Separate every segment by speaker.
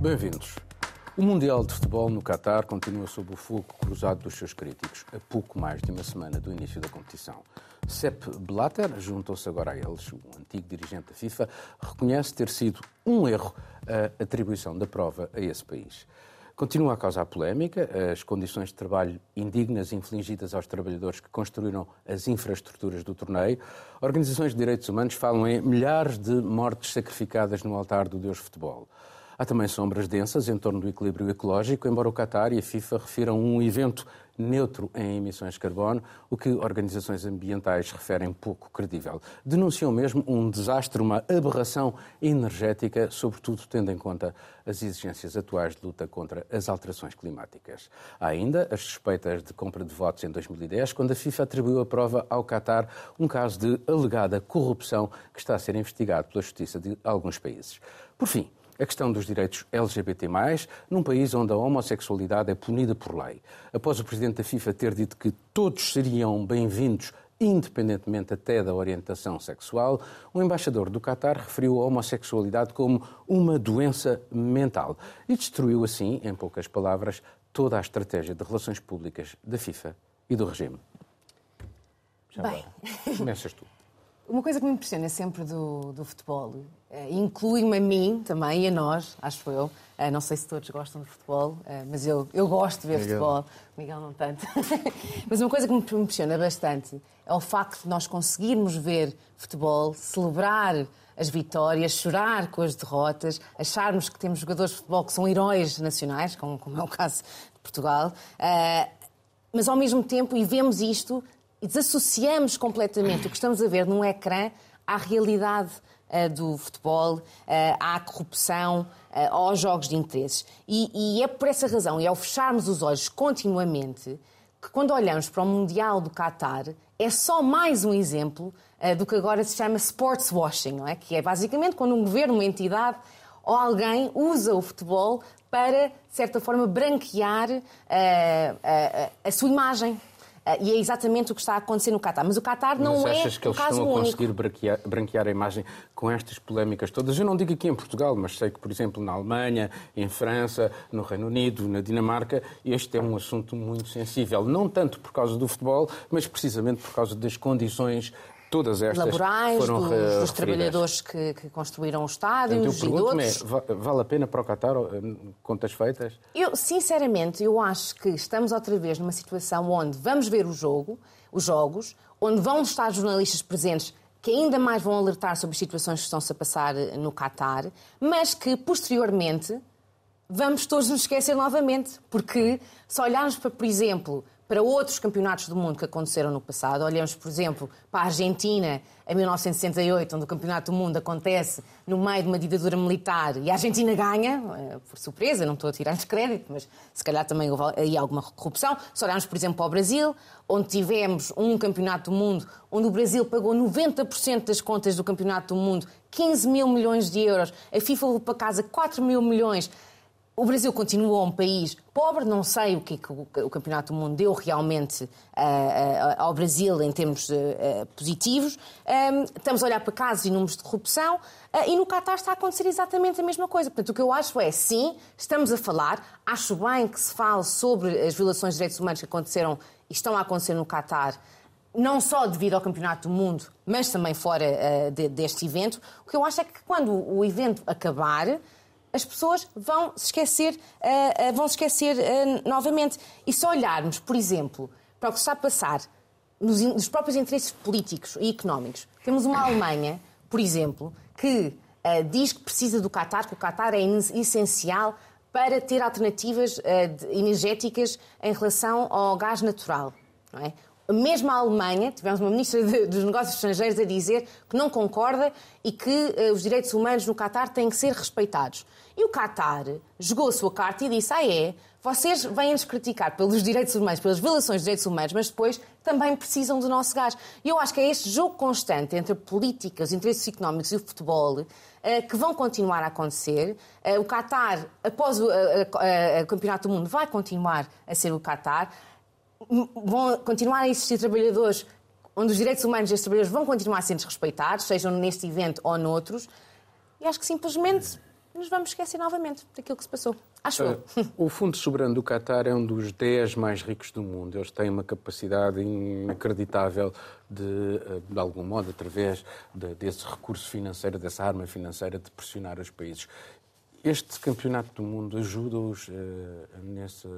Speaker 1: Bem-vindos. O Mundial de Futebol no Qatar continua sob o fogo cruzado dos seus críticos, a pouco mais de uma semana do início da competição. Sepp Blatter juntou-se agora a eles. O antigo dirigente da FIFA reconhece ter sido um erro a atribuição da prova a esse país. Continua a causar polémica as condições de trabalho indignas infligidas aos trabalhadores que construíram as infraestruturas do torneio. Organizações de direitos humanos falam em milhares de mortes sacrificadas no altar do Deus Futebol. Há também sombras densas em torno do equilíbrio ecológico, embora o Qatar e a FIFA refiram um evento neutro em emissões de carbono, o que organizações ambientais referem pouco credível. Denunciam mesmo um desastre, uma aberração energética, sobretudo tendo em conta as exigências atuais de luta contra as alterações climáticas. Há ainda as suspeitas de compra de votos em 2010, quando a FIFA atribuiu a prova ao Qatar um caso de alegada corrupção que está a ser investigado pela justiça de alguns países. Por fim, a questão dos direitos LGBT+, num país onde a homossexualidade é punida por lei. Após o presidente da FIFA ter dito que todos seriam bem-vindos independentemente até da orientação sexual, o embaixador do Qatar referiu a homossexualidade como uma doença mental e destruiu assim, em poucas palavras, toda a estratégia de relações públicas da FIFA e do regime. Já
Speaker 2: Bem.
Speaker 1: começas tu.
Speaker 2: Uma coisa que me impressiona sempre do, do futebol, eh, inclui-me a mim também e a nós, acho eu. Eh, não sei se todos gostam de futebol, eh, mas eu, eu gosto de ver
Speaker 1: Miguel.
Speaker 2: futebol. Miguel não tanto. mas uma coisa que me impressiona bastante é o facto de nós conseguirmos ver futebol, celebrar as vitórias, chorar com as derrotas, acharmos que temos jogadores de futebol que são heróis nacionais, como, como é o caso de Portugal, mas ao mesmo tempo, e vemos isto, e desassociamos completamente o que estamos a ver num ecrã à realidade eh, do futebol, eh, à corrupção, eh, aos jogos de interesses. E, e é por essa razão, e ao fecharmos os olhos continuamente, que quando olhamos para o Mundial do Qatar, é só mais um exemplo do que agora se chama sports washing, não é? que é basicamente quando um governo, uma entidade ou alguém usa o futebol para, de certa forma, branquear a sua imagem. Eh, e é exatamente o que está a acontecer no Qatar. Mas o Qatar não
Speaker 1: Mas
Speaker 2: é
Speaker 1: achas que
Speaker 2: um
Speaker 1: eles
Speaker 2: caso
Speaker 1: estão a
Speaker 2: único.
Speaker 1: conseguir branquear, branquear a imagem com estas polémicas todas? Eu não digo aqui em Portugal, mas sei que, por exemplo, na Alemanha, em França, no Reino Unido, na Dinamarca, este é um assunto muito sensível. Não tanto por causa do futebol, mas precisamente por causa das condições todas estas
Speaker 2: laborais,
Speaker 1: foram
Speaker 2: dos, dos trabalhadores que, que construíram os
Speaker 1: eu
Speaker 2: estádios e de
Speaker 1: pergunto-me, é, vale a pena para o Qatar, eh, contas feitas?
Speaker 2: Eu, sinceramente, eu acho que estamos outra vez numa situação onde vamos ver o jogo, os jogos, onde vão estar jornalistas presentes que ainda mais vão alertar sobre as situações que estão-se a passar eh, no Qatar, mas que, posteriormente, vamos todos nos esquecer novamente, porque se olharmos para, por exemplo, para outros campeonatos do mundo que aconteceram no passado, olhamos, por exemplo, para a Argentina em 1968, onde o campeonato do mundo acontece no meio de uma ditadura militar e a Argentina ganha, eh, por surpresa, não estou a tirar crédito, mas se calhar também houve aí alguma corrupção. Se olharmos, por exemplo, para o Brasil, onde tivemos um campeonato do mundo onde o Brasil pagou 90% das contas do campeonato do mundo, 15 mil milhões de euros, a FIFA levou para casa 4 mil milhões, o Brasil continua um país pobre, não sei o que, é que o, Campeonato do Mundo deu realmente ah, ah, ao Brasil em termos ah, positivos. Ahm, estamos a olhar para casos e números de corrupção e no Qatar está a acontecer exatamente a mesma coisa. Portanto, o que eu acho é, sim, estamos a falar, acho bem que se fale sobre as violações de direitos humanos que aconteceram e estão a acontecer no Qatar, não só devido ao Campeonato do Mundo, mas também fora ah, de- deste evento. O que eu acho é que quando o evento acabar, as pessoas vão se esquecer, ah, ah, vão se esquecer ah, novamente. E se olharmos, por exemplo, para o que está a passar nos, nos próprios interesses políticos e económicos, temos uma Alemanha, por exemplo, que diz que precisa do Qatar, que o Qatar é essencial para ter alternativas energéticas em relação ao gás natural. É? Mesmo a Alemanha, tivemos uma ministra de- dos Negócios Estrangeiros a dizer que não concorda e que eh, os direitos humanos no Qatar têm que ser respeitados. E o Qatar jogou a sua carta e disse: Ah, é? Vocês vêm-nos criticar pelos direitos humanos, pelas violações de direitos humanos, mas depois também precisam do nosso gás. E eu acho que é este jogo constante entre a política, os interesses económicos e o futebol eh, que vão continuar a acontecer. Eh, O Qatar, após o Campeonato do Mundo, vai continuar a ser o Qatar vão continuar a existir trabalhadores onde os direitos humanos destes trabalhadores vão continuar a ser desrespeitados, sejam neste evento ou noutros, e acho que simplesmente nos vamos esquecer novamente daquilo que se passou. Acho uh,
Speaker 1: O Fundo Soberano do Qatar é um dos 10 mais ricos do mundo. Eles têm uma capacidade inacreditável de, eh, de algum modo, através de, desse recurso financeiro, dessa arma financeira, de pressionar os países. Este campeonato do mundo ajuda-os uh, nesse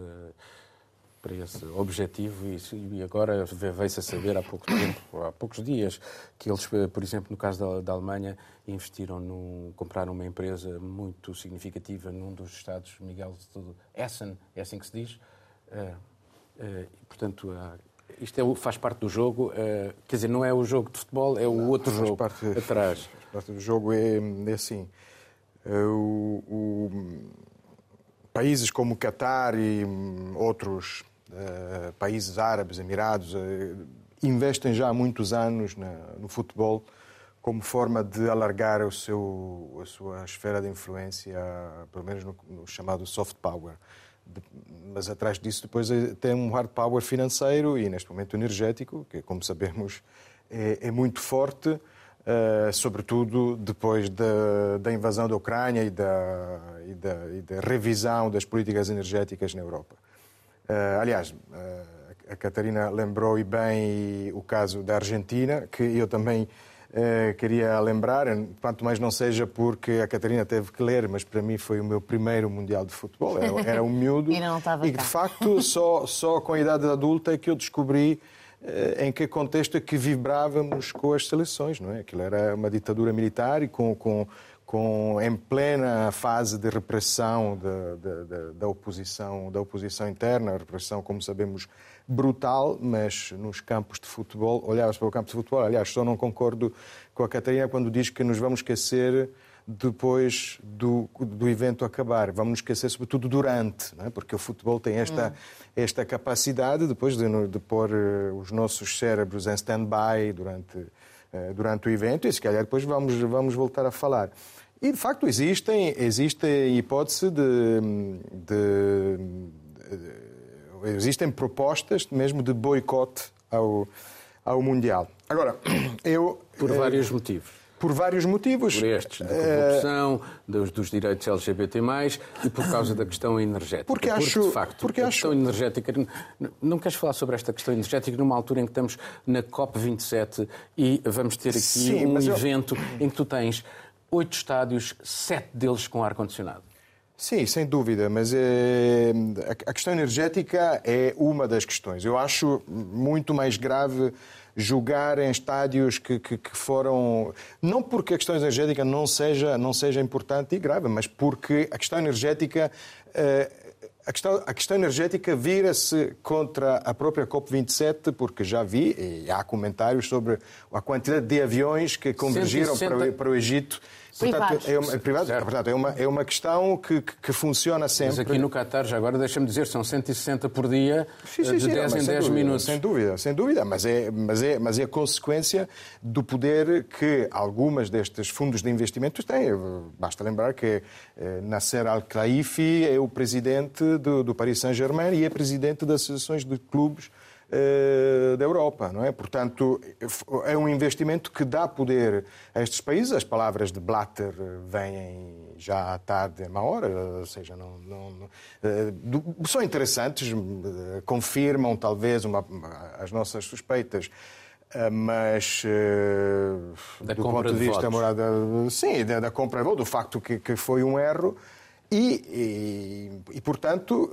Speaker 1: para esse objetivo e, agora veio-se a saber há pouco tempo, há poucos dias, que eles, por exemplo, no caso da, da Alemanha, investiram, no, compraram uma empresa muito significativa num dos estados, Miguel, de Essen, é assim que se diz. Uh, uh, portanto, uh, isto é, faz parte do jogo, quer dizer, não é o jogo de futebol, é o não, outro jogo parte, atrás.
Speaker 3: Faz parte do jogo é, é assim. O, o, países como o Qatar e hum, outros uh, países árabes, Emirados, uh, investem já há muitos anos no futebol como forma de alargar o seu, a sua esfera de influência, pelo menos no, no chamado soft power. Mas atrás disso depois eh, tem um hard power financeiro e neste momento energético, que como sabemos é, é muito forte, uh, sobretudo depois da, da, invasão da Ucrânia e da, e da, e da revisão das políticas energéticas na Europa. Uh, aliás, uh, a Catarina lembrou e bem o caso da Argentina, que eu também uh, queria lembrar, quanto mais não seja porque a Catarina teve que ler, mas para mim foi o meu primeiro Mundial de Futebol, era, era um miúdo.
Speaker 2: e não estava
Speaker 3: E de facto, só, só com a idade adulta é que eu descobri em que contexto é que vibrávamos com as seleções, não é? Aquilo era uma ditadura militar e com, com com, em plena fase de repressão da oposição, da oposição interna, a repressão, como sabemos, brutal, mas nos campos de futebol, olhavas para o campo de futebol, aliás, só não concordo com a Catarina quando diz que nos vamos esquecer depois do, do evento acabar. Vamos nos esquecer, sobretudo, durante, é? porque o futebol tem esta, hum. esta capacidade depois de, de pôr eh, os nossos cérebros em stand-by durante, durante o evento e, se calhar, depois vamos, vamos voltar a falar. E, de facto, existem, existem hipótese de, de, de existem propostas mesmo de boicote ao, ao Mundial. Agora, eu...
Speaker 1: Por vários motivos.
Speaker 3: Por vários motivos.
Speaker 1: Por estes, da corrupção, dos, dos, direitos LGBT+, e por causa da questão energética.
Speaker 3: Porque, porque acho...
Speaker 1: de facto, porque a acho... questão energética... Não queres falar sobre esta questão energética numa altura em que estamos na COP27 e vamos ter aqui Sim, um evento eu... em que tu tens oito estádios, sete deles com ar-condicionado.
Speaker 3: Sim, sem dúvida, mas é, a questão energética é uma das questões. Eu acho muito mais grave jogar em estádios que, que, que, foram. Não porque a questão energética não seja, não seja importante e grave, mas porque a questão energética. Uh, a questão, a questão energética vira-se contra a própria COP27, porque já vi, e há comentários sobre a quantidade de aviões que convergiram 160... para, para o Egito
Speaker 2: Portanto,
Speaker 3: é uma, é privado, é, portanto, é, uma, é uma questão que, que, funciona sempre.
Speaker 1: Mas aqui no Qatar, já agora deixa-me dizer, são 160 por dia, sim, sim, de sim, 10 em 10
Speaker 3: dúvida,
Speaker 1: minutos.
Speaker 3: Sem dúvida, sem dúvida, mas é, mas, é, mas é a consequência do poder que algumas destes fundos de investimentos têm. Basta lembrar que eh, Nasser Al-Khelaifi é o presidente do, do Paris Saint-Germain e é presidente das associações de clubes eh, da Europa, não é? Portanto, é um investimento que dá poder a estes países. As palavras de Blatter vêm já à tarde, uma hora, ou seja, não, não, não eh, são interessantes, eh, confirmam talvez uma, as nossas suspeitas mas do ponto de,
Speaker 1: de
Speaker 3: vista morada, sim, da, da compra do facto que, que foi um erro e, e, e portanto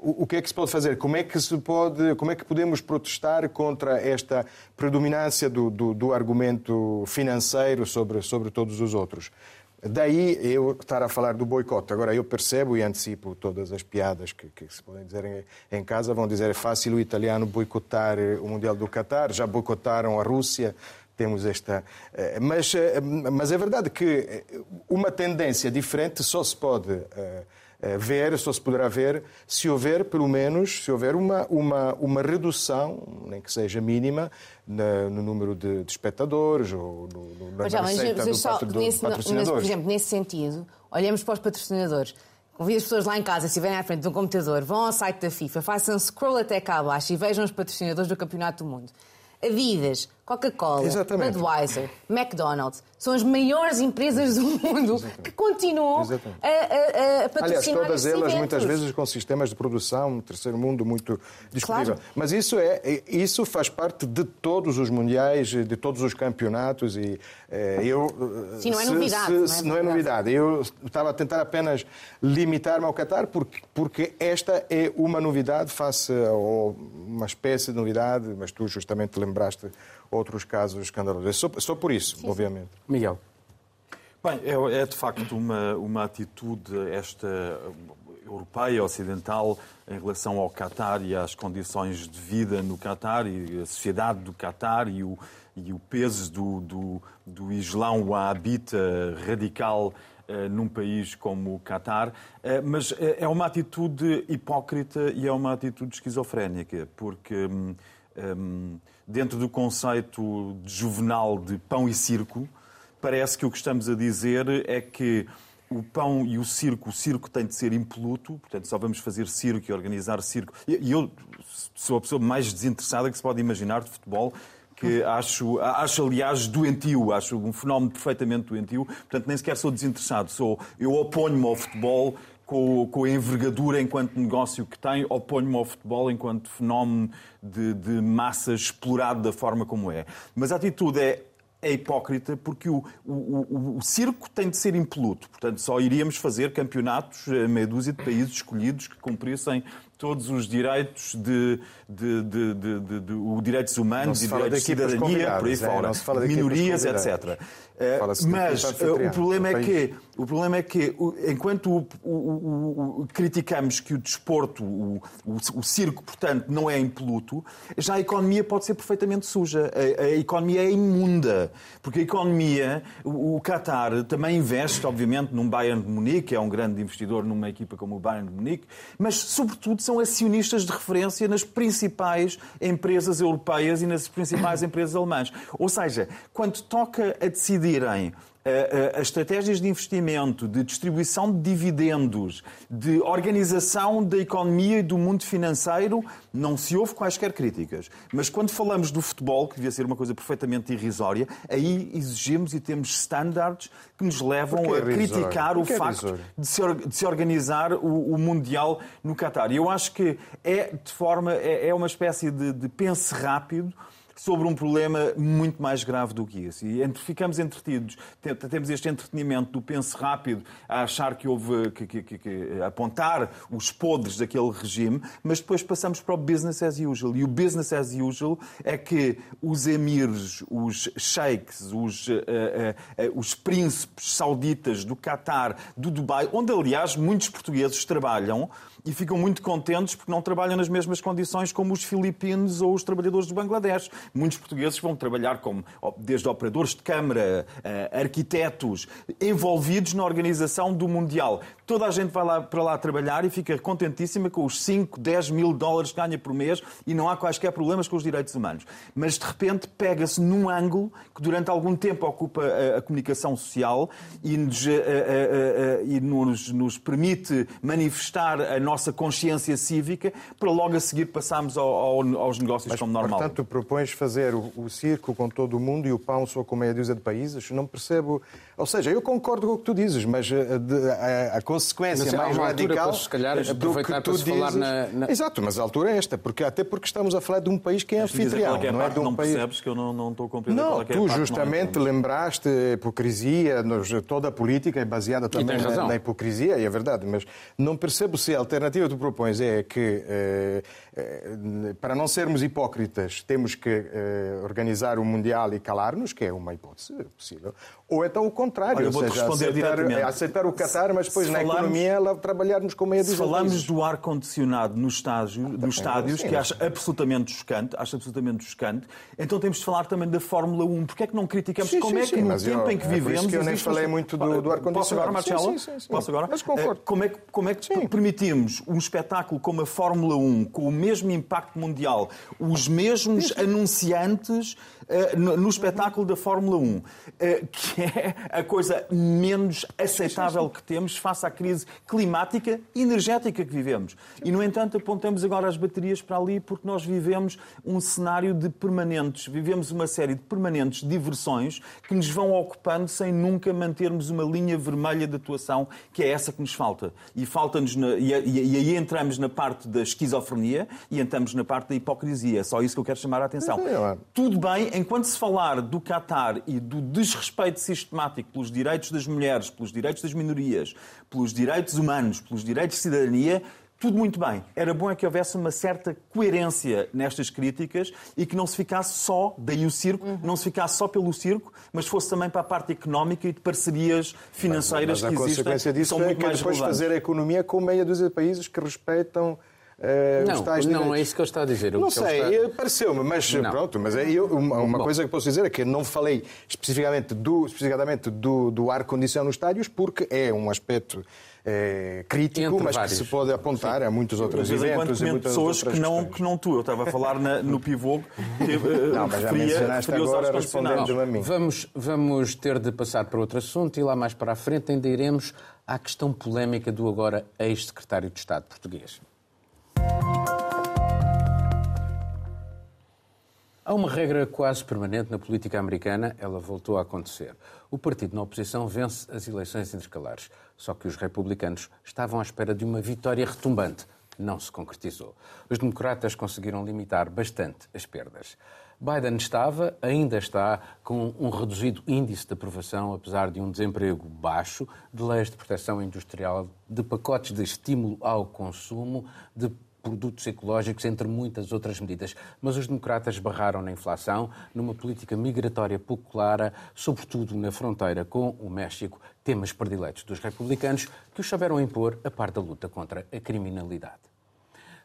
Speaker 3: o, que é que se pode fazer? Como é que se pode, como é que podemos protestar contra esta predominância do, do, do argumento financeiro sobre, sobre todos os outros? Daí eu estar a falar do boicote. Agora, eu percebo e antecipo todas as piadas que, que se podem dizer em, em, casa. Vão dizer é fácil o italiano boicotar o Mundial do Qatar, já boicotaram a Rússia. Temos esta. Eh, mas, eh, mas é verdade que uma tendência diferente só se pode eh, eh, ver, só se poderá ver, se houver, pelo menos, se houver uma, uma, uma redução, nem que seja mínima, na, no número de, de espectadores ou no, no, na já, receita mas, só, do, nesse.
Speaker 2: Mas, por exemplo, nesse sentido, olhamos para os patrocinadores. Convido as pessoas lá em casa, se estiverem à frente de um computador, vão ao site da FIFA, façam scroll até cá abaixo e vejam os patrocinadores do Campeonato do Mundo. Adidas, Coca-Cola, Budweiser, McDonald's, são as maiores empresas do mundo Exatamente. que continuam Exatamente. a, a, a patrocinar
Speaker 3: Aliás, todas elas
Speaker 2: eventos.
Speaker 3: muitas vezes com sistemas de produção, terceiro mundo muito discutível. Claro. Mas isso, é, isso faz parte de todos os mundiais, de todos os campeonatos e
Speaker 2: é, eu... Sim, não é novidade. Se,
Speaker 3: não, é, não é novidade. Eu estava a tentar apenas limitar-me ao Qatar porque, porque esta é uma novidade face a uma espécie de novidade, mas tu justamente lembraste outros casos escandalosos. Só, só por isso, sim, obviamente. Sim.
Speaker 1: Miguel.
Speaker 4: Bem, é, é, de facto uma, uma atitude esta europeia, ocidental, em relação ao Qatar e às condições de vida no Qatar e a sociedade do Qatar e o, e o peso do, do, do Islão wahhabita radical uh, num país como o Qatar, uh, mas uh, é uma atitude hipócrita e é uma atitude esquizofrénica, porque um, um, dentro do conceito juvenal de pão e circo, parece que o que estamos a dizer é que o pão e o circo, o circo tem de ser impoluto, portanto só vamos fazer circo e organizar circo. E eu sou a pessoa mais desinteressada que se pode imaginar de futebol, que acho, acho aliás doentio, acho um fenómeno perfeitamente doentio, portanto nem sequer sou desinteressado, sou, eu oponho-me ao futebol com, com, a envergadura enquanto negócio que tem, oponho-me ao futebol enquanto fenómeno de, de massa explorado da forma como é. Mas a atitude é é hipócrita porque o, o, o, circo tem de ser impoluto. Portanto, só iríamos fazer campeonatos a meia dúzia de países escolhidos que cumprissem todos os direitos de, de, de, de, de direitos humanos e direitos de cidadania, por aí é, fora, minorias, etc. Eh, mas eh, o problema é que o problema é que enquanto o, o, o, criticamos que o desporto, o, o, circo, portanto, não é impoluto, já a economia pode ser perfeitamente suja. A, a economia é imunda, porque a economia, o, Qatar também investe, obviamente, num Bayern de Munique, é um grande investidor numa equipa como o Bayern de Munique, mas sobretudo são acionistas de referência nas principais empresas europeias e nas principais empresas alemãs. Ou seja, quando toca a decidirem as estratégias de investimento, de distribuição de dividendos, de organização da economia e do mundo financeiro, não se houve quaisquer críticas. Mas quando falamos do futebol, que devia ser uma coisa perfeitamente irrisória, aí exigimos e temos standards que nos levam a criticar o facto de se, de se, organizar o, o, Mundial no Qatar. E eu acho que é, de forma, é, é uma espécie de, de pense rápido sobre um problema muito mais grave do que isso. E entre, ficamos entretidos, temos este entretenimento do penso rápido, a achar que houve que, que, que, que, apontar os podres daquele regime, mas depois passamos para o business as usual. E o business as usual é que os emirs, os sheiks, os, uh, uh, uh, os príncipes sauditas do Qatar, do Dubai, onde aliás muitos portugueses trabalham, e ficam muito contentes porque não trabalham nas mesmas condições como os filipinos ou os trabalhadores de Bangladesh. Muitos portugueses vão trabalhar como desde operadores de câmara, eh, arquitetos, envolvidos na organização do Mundial. Toda a gente vai lá para lá trabalhar e fica contentíssima com os 5, 10 mil dólares que ganha por mês e não há quaisquer problemas com os direitos humanos. Mas de repente pega-se num ângulo que durante algum tempo ocupa a, a comunicação social e, nos, a, a, e nos, nos permite manifestar a nossa nossa consciência cívica para logo a seguir passarmos ao, ao, aos negócios
Speaker 3: Mas,
Speaker 4: como normal.
Speaker 3: Portanto, propões fazer o, o, circo com todo o mundo e o pão só com meia dúzia de países? Não percebo. Ou seja, eu concordo com o que tu dizes, mas a, a, a consequência mas, mais radical
Speaker 1: se calhar, do que tu dizes... falar na, na...
Speaker 3: Exato, mas a altura é esta, porque, até porque estamos a falar de um país que é anfitrião.
Speaker 4: É
Speaker 3: não é de um
Speaker 4: não
Speaker 3: país...
Speaker 4: percebes que eu não, não estou a compreender
Speaker 3: não,
Speaker 4: é que é
Speaker 3: tu justamente não é. lembraste a hipocrisia, toda a política é baseada também na, na hipocrisia, e é verdade, mas não percebo se a alternativa que tu propões é é que, eh, eh, para não sermos hipócritas, temos que eh, organizar o Mundial e calar-nos, que é uma hipótese possível, ou então o contrário, Olha, ou seja, aceitar, aceitar, o Qatar, mas depois se na falamos, economia ela trabalharmos com meia
Speaker 4: Se falamos do ar-condicionado nos estádios, nos estádios que acho absolutamente chocante, acho absolutamente chocante, então temos de falar também da Fórmula 1. Porquê é que não criticamos
Speaker 3: sim,
Speaker 4: como
Speaker 3: sim,
Speaker 4: é que no tempo
Speaker 3: eu,
Speaker 4: em que é vivemos...
Speaker 3: que eu nem falei muito do, do ar-condicionado.
Speaker 4: Posso agora, Marcelo?
Speaker 3: Sim, sim,
Speaker 4: Posso agora?
Speaker 3: Mas concordo.
Speaker 4: Como é, como é que permitimos um espetáculo como a Fórmula 1, com o mesmo impacto mundial, os mesmos anunciantes uh, no, no, espetáculo da Fórmula 1, uh, que é a coisa menos aceitável que temos face à crise climática e energética que vivemos. E, no entanto, apontamos agora as baterias para ali porque nós vivemos um cenário de permanentes, vivemos uma série de permanentes diversões que nos vão ocupando sem nunca mantermos uma linha vermelha de atuação, que é essa que nos falta. E falta-nos, e, e, e aí entramos na parte da esquizofrenia e entramos na parte da hipocrisia. É só isso que eu quero chamar a atenção. Tudo bem, enquanto se falar do Qatar e do desrespeito sistemático pelos direitos das mulheres, pelos direitos das minorias, pelos direitos humanos, pelos direitos de cidadania, tudo muito bem. Era bom é que houvesse uma certa coerência nestas críticas e que não se ficasse só, daí o circo, uhum. não se ficasse só pelo circo, mas fosse também para a parte económica e de parcerias financeiras
Speaker 3: mas,
Speaker 4: mas
Speaker 3: que existem. A consequência disso é que depois relevantes. fazer a economia com meia dúzia de países que respeitam
Speaker 1: Uh, não, não direitos. é isso que eu estou a dizer.
Speaker 3: não sei,
Speaker 1: está...
Speaker 3: pareceu-me, mas não. pronto. Mas é, eu, uma, uma coisa que posso dizer é que não falei especificamente do, especificamente do, do ar-condicionado nos estádios, porque é um aspecto é, crítico, Entre mas vários. que se pode apontar Sim. a muitos outros mas eventos.
Speaker 4: e muitas pessoas que não, que não tu. Eu estava a falar na, no pivô. Que,
Speaker 3: uh, não, mas já mencionaste agora respondendo a mim.
Speaker 1: Vamos, vamos ter de passar para outro assunto e lá mais para a frente ainda iremos à questão polémica do agora ex-secretário de Estado português. Há uma regra quase permanente na política americana, ela voltou a acontecer. O partido na oposição vence as eleições intercalares, só que os republicanos estavam à espera de uma vitória retumbante. Não se concretizou. Os democratas conseguiram limitar bastante as perdas. Biden estava, ainda está, com um reduzido índice de aprovação, apesar de um desemprego baixo, de leis de proteção industrial, de pacotes de estímulo ao consumo, de produtos ecológicos, entre muitas outras medidas. Mas os democratas barraram na inflação, numa política migratória pouco clara, sobretudo na fronteira com o México, temas prediletos dos republicanos que os souberam impor a par da luta contra a criminalidade.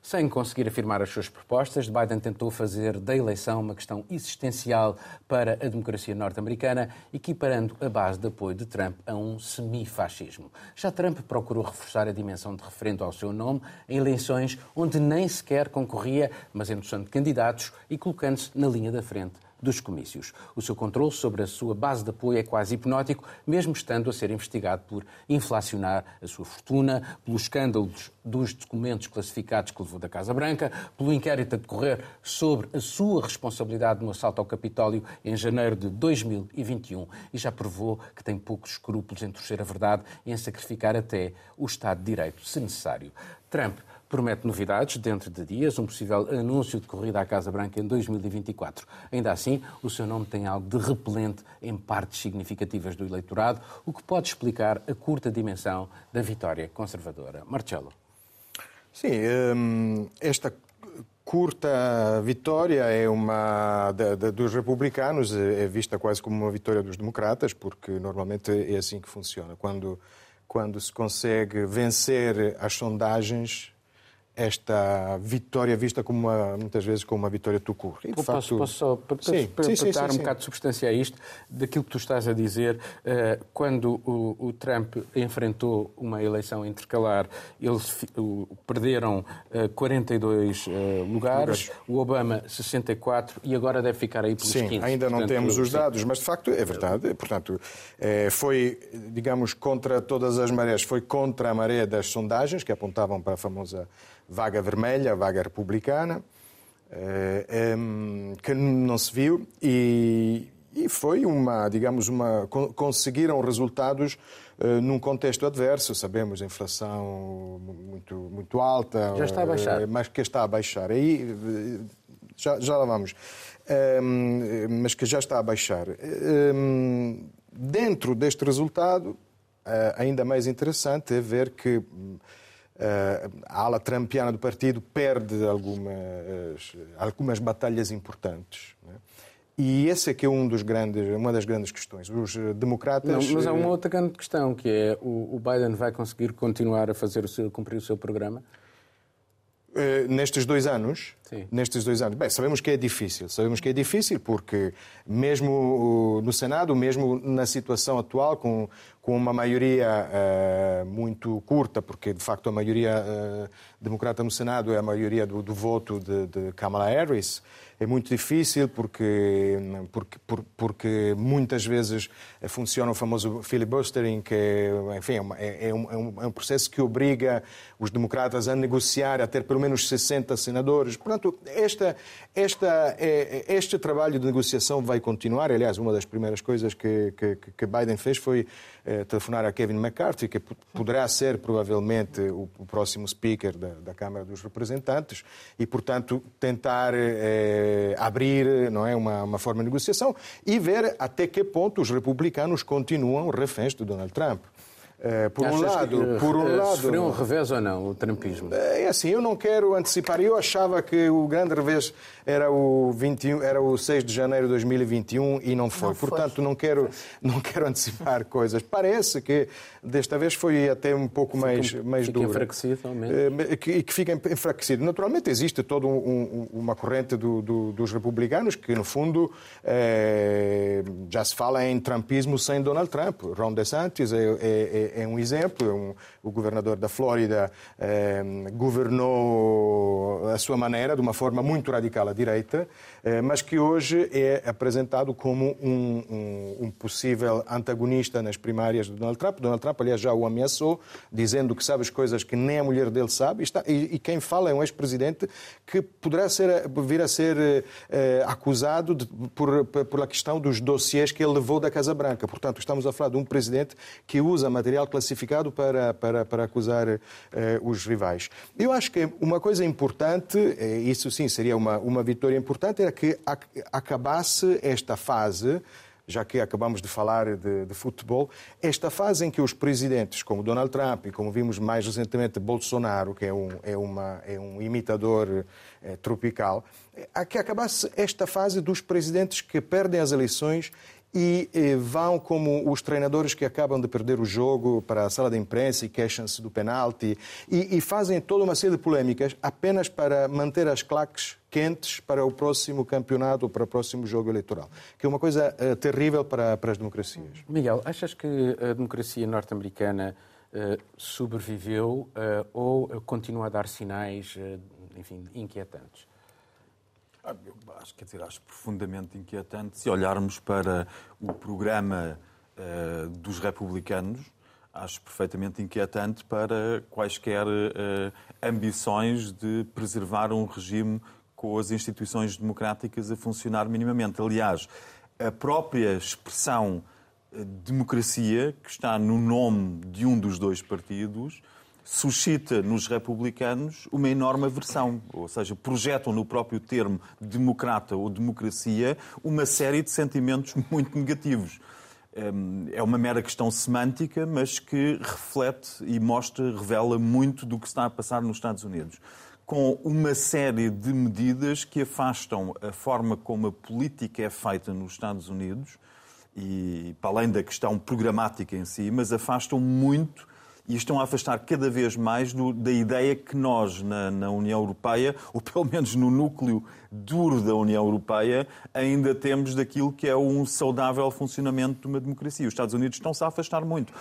Speaker 1: Sem conseguir afirmar as suas propostas, Biden tentou fazer da eleição uma questão existencial para a democracia norte-americana, equiparando a base de apoio de Trump a um semifascismo. Já Trump procurou reforçar a dimensão de referendo ao seu nome em eleições onde nem sequer concorria, mas endossando candidatos e colocando-se na linha da frente dos comícios. O seu controle sobre a sua base de apoio é quase hipnótico, mesmo estando a ser investigado por inflacionar a sua fortuna, pelos escândalos dos documentos classificados que levou da Casa Branca, pelo inquérito a decorrer sobre a sua responsabilidade no assalto ao Capitólio em janeiro de 2021 e já provou que tem poucos escrúpulos em torcer a verdade e em sacrificar até o Estado de Direito, se necessário. Trump promete novidades dentro de dias, um possível anúncio de corrida à Casa Branca em 2024. Ainda assim, o seu nome tem algo de repelente em partes significativas do eleitorado, o que pode explicar a curta dimensão da vitória conservadora. Marcelo.
Speaker 3: Sim, hum, esta curta vitória é uma dos republicanos é vista quase como uma vitória dos democratas porque normalmente é assim que funciona quando quando se consegue vencer as sondagens esta vitória vista como uma, muitas vezes como uma vitória tucur.
Speaker 1: E, posso, facto... posso só para, sim, para, sim, sim, dar um bocado de substância a isto, daquilo que tu estás a dizer, eh, quando o, o Trump enfrentou uma eleição intercalar, eles perderam 42 eh, eh, lugares, o Obama 64 e agora deve ficar aí pelos
Speaker 3: sim,
Speaker 1: 15.
Speaker 3: ainda não Portanto, temos os dados, mas de facto é verdade. Portanto, foi, digamos, contra todas as marés, foi contra a maré das sondagens que apontavam para a famosa vaga vermelha, vaga republicana, eh, que não se viu e, e foi uma, digamos, uma conseguiram resultados eh, num contexto adverso. Sabemos inflação muito muito alta,
Speaker 1: já está a baixar,
Speaker 3: eh, mas que está a baixar. Aí já, já lá vamos, mas que já está a baixar. Dentro deste resultado, ainda mais interessante é ver que a ala trampiana do partido perde algumas, algumas batalhas importantes. É? E esse é que é um dos grandes, uma das grandes questões. Os democratas...
Speaker 1: Não, mas há uma outra grande questão, que é o Biden vai conseguir continuar a fazer o seu, cumprir o seu programa?
Speaker 3: Nestes dois anos, Sim. nestes dois anos? Bem, sabemos que é difícil. Sabemos que é difícil porque, mesmo no Senado, mesmo na situação atual, com, com uma maioria uh, muito curta, porque de facto a maioria uh, democrata no Senado é a maioria do, do voto de, de Kamala Harris, é muito difícil porque, porque, porque muitas vezes funciona o famoso filibustering, que enfim, é, é, um, é, um, é um processo que obriga os democratas a negociar, a ter pelo menos 60 senadores. Portanto, esta, esta, é, este trabalho de negociação vai continuar. Aliás, uma das primeiras coisas que, que, que Biden fez foi eh, telefonar a Kevin McCarthy, que poderá ser provavelmente o, o próximo speaker da, da, Câmara dos Representantes, e, portanto, tentar eh, abrir não é, uma, uma forma de negociação e ver até que ponto os republicanos continuam reféns de Donald Trump.
Speaker 1: Eh, por um lado, que, por um lado, sofreu um revés ou não o trumpismo?
Speaker 3: É assim, eu não quero antecipar. Eu achava que o grande revés era o 21, era o 6 de janeiro de 2021 e não foi. Não Portanto, foi. não quero não quero antecipar coisas. Parece que desta vez foi até um pouco fica, mais mais
Speaker 1: fica
Speaker 3: dura.
Speaker 1: enfraquecido, e
Speaker 3: que, que fica enfraquecido. Naturalmente existe toda um, um, uma corrente do, do, dos republicanos que no fundo é, já se fala em trumpismo sem Donald Trump. Ron DeSantis é, é, é, um exemplo. É um, o governador da Flórida eh, governou a sua maneira, de uma forma muito radical à direita, eh, mas que hoje é apresentado como um, um, um, possível antagonista nas primárias de Donald Trump. Donald Trump, aliás, já o ameaçou, dizendo que sabe as coisas que nem a mulher dele sabe. E, está, e, e quem fala é um ex-presidente que poderá ser, vir a ser eh, acusado de, por, por a questão dos dossiês que ele levou da Casa Branca. Portanto, estamos a falar de um presidente que usa material classificado para, para, para acusar uh, os rivais. Eu acho que uma coisa importante, eh, isso sim seria uma, uma vitória importante, era que ac acabasse esta fase já que acabamos de falar de, de, futebol, esta fase em que os presidentes, como Donald Trump e como vimos mais recentemente Bolsonaro, que é um, é uma, é um imitador é, tropical, a que acabasse esta fase dos presidentes que perdem as eleições e eh, vão como os treinadores que acabam de perder o jogo para a sala de imprensa e queixam-se do penalti e, e, fazem toda uma série de polémicas apenas para manter as claques quentes para o próximo campeonato ou para o próximo jogo eleitoral, que é uma coisa uh, terrível para, para as democracias.
Speaker 1: Miguel, achas que a democracia norte-americana uh, sobreviveu uh, ou continua a dar sinais, enfim, inquietantes?
Speaker 4: Ah, eu acho, quer dizer, acho profundamente inquietante se olharmos para o programa uh, dos republicanos, acho perfeitamente inquietante para quaisquer uh, ambições de preservar um regime com as instituições democráticas a funcionar minimamente. Aliás, a própria expressão eh, democracia, que está no nome de um dos dois partidos, suscita nos republicanos uma enorme aversão, ou seja, projetam no próprio termo democrata ou democracia uma série de sentimentos muito negativos. Hum, é uma mera questão semântica, mas que reflete e mostra, revela muito do que está a passar nos Estados Unidos. Com uma série de medidas que afastam a forma como a política é feita nos Estados Unidos, e para além da questão programática em si, mas afastam muito e estão a afastar cada vez mais do, da ideia que nós, na, na, União Europeia, ou pelo menos no núcleo duro da União Europeia, ainda temos daquilo que é um saudável funcionamento de uma democracia. Os Estados Unidos estão-se a afastar muito,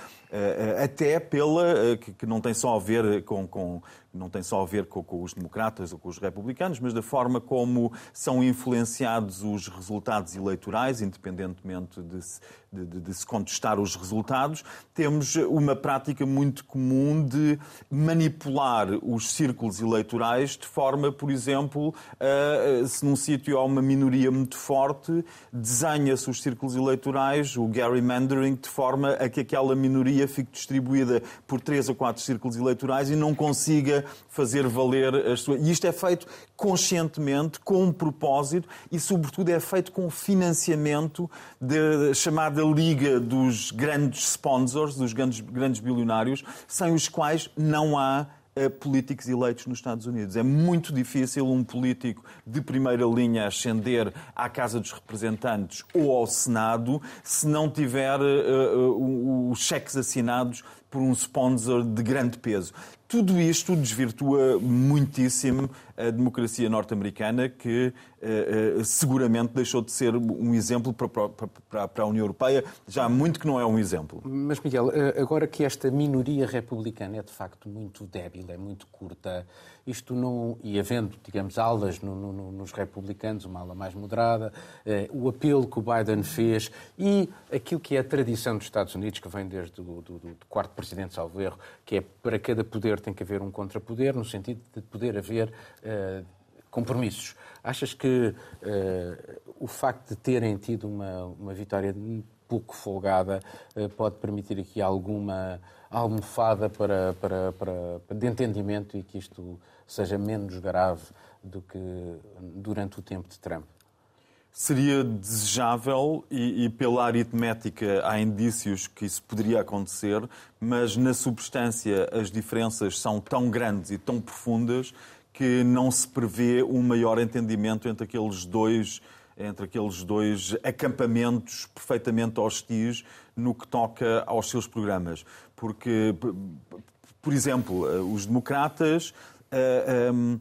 Speaker 4: até pela. Eh, que não tem só a ver com, com não tem só a ver com, com, os democratas ou com os republicanos, mas da forma como são influenciados os resultados eleitorais, independentemente de se, de, de se contestar os resultados. Temos uma prática muito comum de manipular os círculos eleitorais de forma, por exemplo, a, se num sítio há uma minoria muito forte, desenha-se os círculos eleitorais, o gerrymandering, de forma a que aquela minoria fique distribuída por três ou quatro círculos eleitorais e não consiga fazer valer as suas. E isto é feito conscientemente, com um propósito e, sobretudo, é feito com financiamento da chamada Liga dos grandes sponsors, dos grandes, grandes bilionários, sem os quais não há eh, políticos eleitos nos Estados Unidos. É muito difícil um político de primeira linha ascender à Casa dos Representantes ou ao Senado se não tiver uh, uh, os cheques assinados por um sponsor de grande peso. Tudo isto desvirtua muitíssimo a democracia norte-americana, que eh, eh, seguramente deixou de ser um exemplo para, a União Europeia. Já há muito que não é um exemplo.
Speaker 1: Mas, Miguel, eh, agora que esta minoria republicana é de facto muito débil, é muito curta, isto não. e havendo, digamos, alas no, no, nos republicanos, uma ala mais moderada, o apelo que o Biden fez e aquilo que é a tradição dos Estados Unidos, que vem desde o do, do, do quarto presidente, salvo erro, que é para cada poder tem que haver um contrapoder, no sentido de poder haver uh, compromissos. Achas que uh, o facto de terem tido uma, uma vitória pouco folgada uh, pode permitir aqui alguma almofada para, para, para, de entendimento e que isto seja menos grave do que durante o tempo de Trump?
Speaker 4: Seria desejável e, e, pela aritmética há indícios que isso poderia acontecer, mas na substância as diferenças são tão grandes e tão profundas que não se prevê um maior entendimento entre aqueles dois entre aqueles dois acampamentos perfeitamente hostis no que toca aos seus programas. Porque, por exemplo, os democratas uh, um,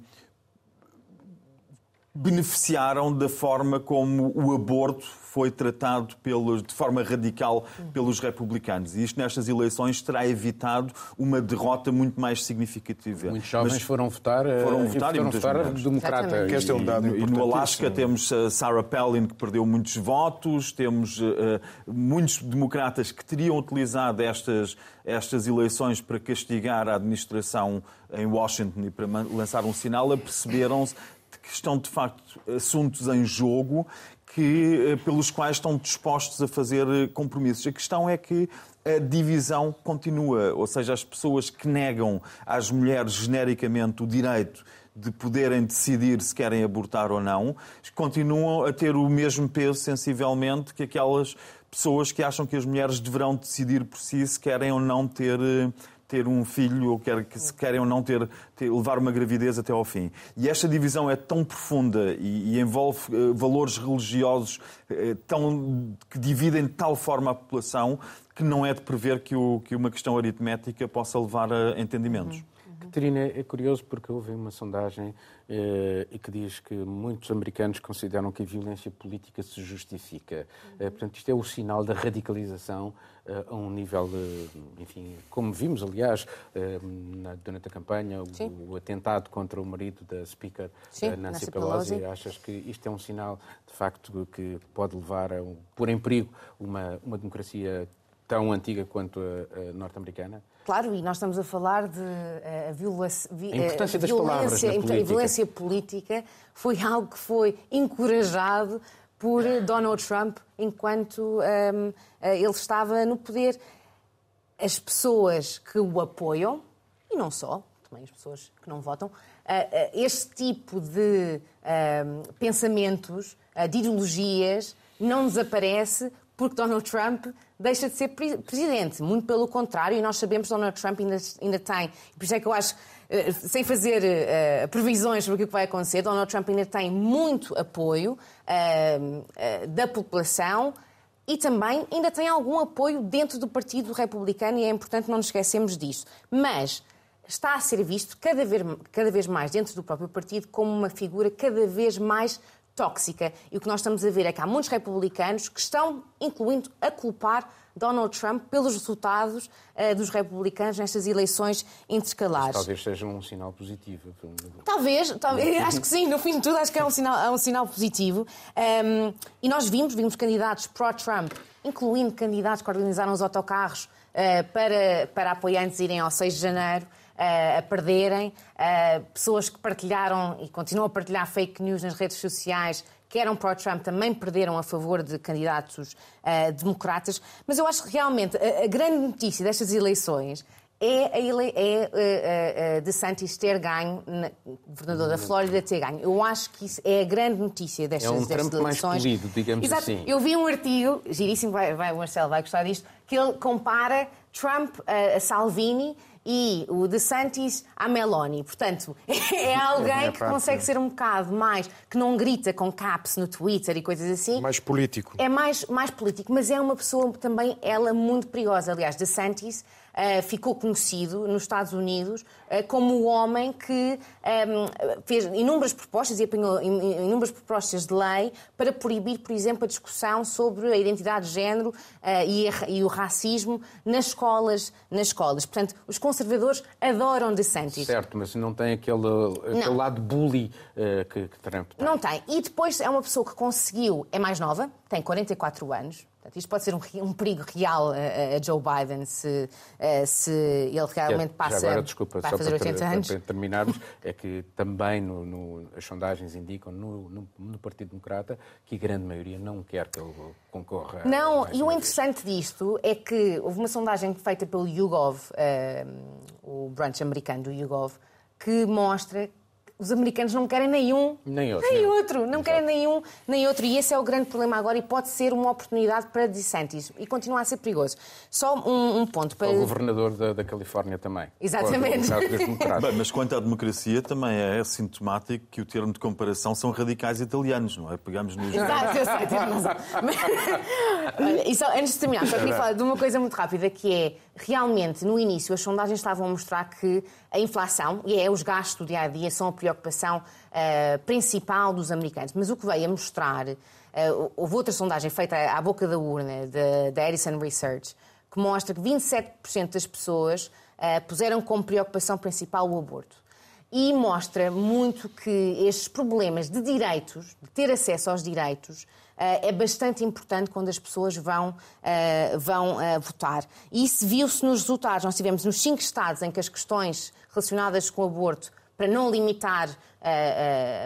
Speaker 4: beneficiaram da forma como o aborto foi tratado pelos, de forma radical pelos republicanos. E isto nestas eleições terá evitado uma derrota muito mais significativa.
Speaker 1: Muitos jovens Mas foram votar,
Speaker 4: eh, foram votar,
Speaker 1: e, foram votar democrata.
Speaker 3: Que este é um dado
Speaker 4: e, e no Alasca temos a Sarah Palin que perdeu muitos votos, temos uh, muitos democratas que teriam utilizado estas, estas eleições para castigar a administração em Washington e para lançar um sinal, aperceberam-se que estão de facto assuntos em jogo que, eh, pelos quais estão dispostos a fazer eh, compromissos. A questão é que a divisão continua, ou seja, as pessoas que negam às mulheres genericamente o direito de poderem decidir se querem abortar ou não, continuam a ter o mesmo peso, sensivelmente, que aquelas pessoas que acham que as mulheres deverão decidir por si se querem ou não ter eh, ter um filho ou quer, que se querem ou não ter, ter, levar uma gravidez até ao fim. E esta divisão é tão profunda e, e envolve uh, valores religiosos uh, tão, que dividem de tal forma a população que não é de prever que, o, que uma questão aritmética possa levar a entendimentos. Uhum.
Speaker 1: Catarina, é curioso porque houve uma sondagem eh, que diz que muitos americanos consideram que a violência política se justifica. Eh, portanto, isto é o sinal da radicalização a um nível, enfim, como vimos, aliás, eh, durante a campanha, o, o, atentado contra o marido da Speaker Sim, Nancy, Pelosi. Pelosi. Achas que isto é um sinal, de facto, que pode levar a um, pôr em perigo uma, uma democracia tão antiga quanto a, a norte-americana?
Speaker 2: Claro, e nós estamos a falar de a, violação,
Speaker 1: a importância das palavras na política. A
Speaker 2: violência política foi algo que foi encorajado por Donald Trump enquanto um, eh, ele estava no poder. As pessoas que o apoiam, e não só, também as pessoas que não votam, uh, uh, este tipo de ehm, pensamentos, de ideologias, não desaparece porque Donald Trump deixa de ser presidente. Muito pelo contrário, e nós sabemos que Donald Trump ainda, ainda tem. Por isso é que eu acho, eh, sem fazer uh, previsões sobre o que vai acontecer, Donald Trump ainda tem muito apoio uh, uh, da população e também ainda tem algum apoio dentro do Partido Republicano e é importante não nos esquecermos disso. Mas está a ser visto cada vez, cada vez mais dentro do próprio partido como uma figura cada vez mais tóxica. E o que nós estamos a ver é que há muitos republicanos que estão, incluindo, a culpar Donald Trump pelos resultados uh, dos republicanos nestas eleições intercalares.
Speaker 1: talvez seja um sinal positivo.
Speaker 2: Talvez, talvez acho que sim, no fim de tudo, acho que é um sinal, é um sinal positivo. Um, e nós vimos, vimos candidatos pró-Trump, incluindo candidatos que organizaram os autocarros uh, para, para apoiantes irem ao 6 de janeiro a perderem, pessoas que partilharam e continuam a partilhar fake news nas redes sociais que eram pró-Trump também perderam a favor de candidatos uh, democratas. Mas eu acho que realmente a, a grande notícia destas eleições é, a ele, é uh, uh, DeSantis ter ganho, na, governador da Flórida ter ganho. Eu acho que isso é a grande notícia destas,
Speaker 1: é um
Speaker 2: destas
Speaker 1: Trump
Speaker 2: eleições.
Speaker 1: mais polido, digamos
Speaker 2: Exato.
Speaker 1: assim.
Speaker 2: Eu vi um artigo, giríssimo, vai, vai, o Marcelo vai gostar disto, que ele compara Trump a Salvini e o DeSantis a Meloni. Portanto, é alguém que consegue ser um bocado mais, que não grita com caps no Twitter e coisas assim.
Speaker 3: Mais político.
Speaker 2: É mais, mais político, mas é uma pessoa também, ela, muito perigosa. Aliás, DeSantis uh, ficou conhecido nos Estados Unidos uh, como o homem que um, ehm, fez inúmeras propostas e apanhou inúmeras propostas de lei para proibir, por exemplo, a discussão sobre a identidade de género uh, e, a, e, o racismo nas escolas, nas escolas. Portanto, os conservadores adoram DeSantis.
Speaker 1: Certo, mas não tem aquele, aquele lado bully que, que Trump tem.
Speaker 2: Não tem. E depois é uma pessoa que conseguiu, é mais nova, tem 44 anos, Portanto, isto pode ser um, um perigo real a, a, Joe Biden se, se ele realmente passa
Speaker 1: já agora, desculpa,
Speaker 2: vai fazer 80
Speaker 1: para,
Speaker 2: anos.
Speaker 1: Para terminarmos, é que também no, no, as sondagens indicam no, no, no, Partido Democrata que a grande maioria não quer que ele concorra.
Speaker 2: Não, e o interessante disto é que houve uma sondagem feita pelo YouGov, uh, o branch americano do YouGov, que mostra os americanos não querem nenhum,
Speaker 1: nem outro,
Speaker 2: nem outro não Exato. querem nenhum, nem outro. E esse é o grande problema agora e pode ser uma oportunidade para DeSantis e continua a ser perigoso. Só um, um ponto para...
Speaker 1: O governador da, da Califórnia também.
Speaker 2: Exatamente.
Speaker 4: Bem, mas quanto à democracia, também é sintomático que o termo de comparação são radicais italianos, não é? Pegamos nos...
Speaker 2: Exato, eu sei, razão. Olha, e só, antes de terminar, só queria falar de uma coisa muito rápida, que é, realmente, no início, as sondagens estavam a mostrar que a inflação, e é os gastos do dia-a-dia, -dia, são a preocupação uh, principal dos americanos. Mas o que veio a mostrar, uh, houve outra sondagem feita à boca da urna, da Edison Research, que mostra que 27% das pessoas uh, puseram como preocupação principal o aborto. E mostra muito que estes problemas de direitos, de ter acesso aos direitos, é bastante importante quando as pessoas vão, vão votar. E isso viu-se nos resultados. Nós tivemos nos cinco estados em que as questões relacionadas com o aborto para não limitar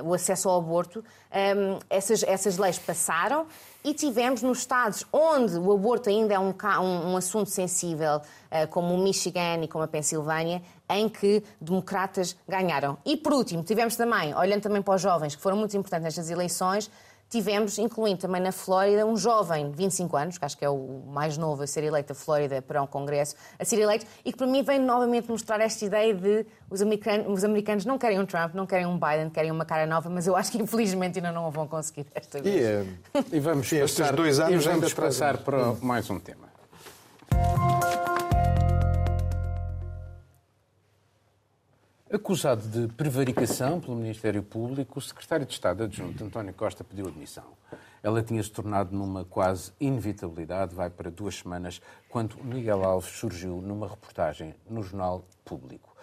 Speaker 2: o acesso ao aborto, ehm, essas, essas leis passaram e tivemos nos estados onde o aborto ainda é um, um, um assunto sensível, uh, como o Michigan e como a Pensilvânia, em que democratas ganharam. E por último, tivemos também, olhando também para os jovens, que foram muito importantes nestas eleições, tivemos, incluindo também na Flórida, um jovem de 25 anos, que acho que é o mais novo a ser eleito da Flórida para um congresso, a ser eleito, e que para mim vem novamente mostrar esta ideia de os americanos, os americanos não querem um Trump, não querem um Biden, querem uma cara nova, mas eu acho que infelizmente ainda não o vão conseguir esta vez.
Speaker 1: E, eh, e vamos, passar, dois anos e vamos passar para mais um tema. Acusado de prevaricação pelo Ministério Público, o secretário de Estado adjunto António Costa pediu admissão. Ela tinha se tornado numa quase inevitabilidade, vai para duas semanas, quando Miguel Alves surgiu numa reportagem no Jornal Público.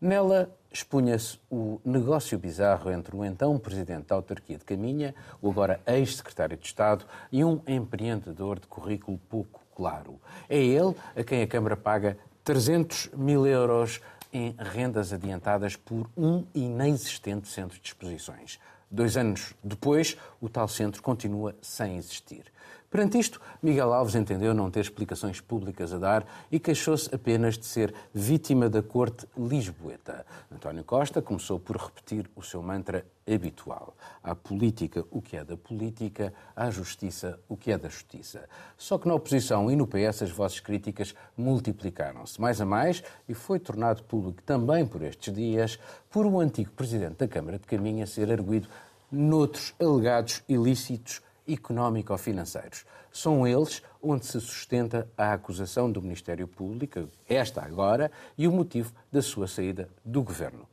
Speaker 1: Nela expunha-se o negócio bizarro entre o então presidente da autarquia de Caminha, o agora ex-secretário de Estado, e um empreendedor de currículo pouco claro. É ele a quem a Câmara paga 300 mil euros em rendas adiantadas por um inexistente centro de exposições. Dois anos depois, o tal centro continua sem existir. Perante isto, Miguel Alves entendeu não ter explicações públicas a dar e queixou-se apenas de ser vítima da corte lisboeta. António Costa começou por repetir o seu mantra habitual. À política o que é da política, à justiça o que é da justiça. Só que na oposição e no PS as vozes críticas multiplicaram-se mais a mais e foi tornado público também por estes dias por o um antigo presidente da Câmara de Caminha ser arguído noutros alegados ilícitos económico-financeiros. São eles onde se sustenta a acusação do Ministério Público, esta agora, e o motivo da sua saída do governo.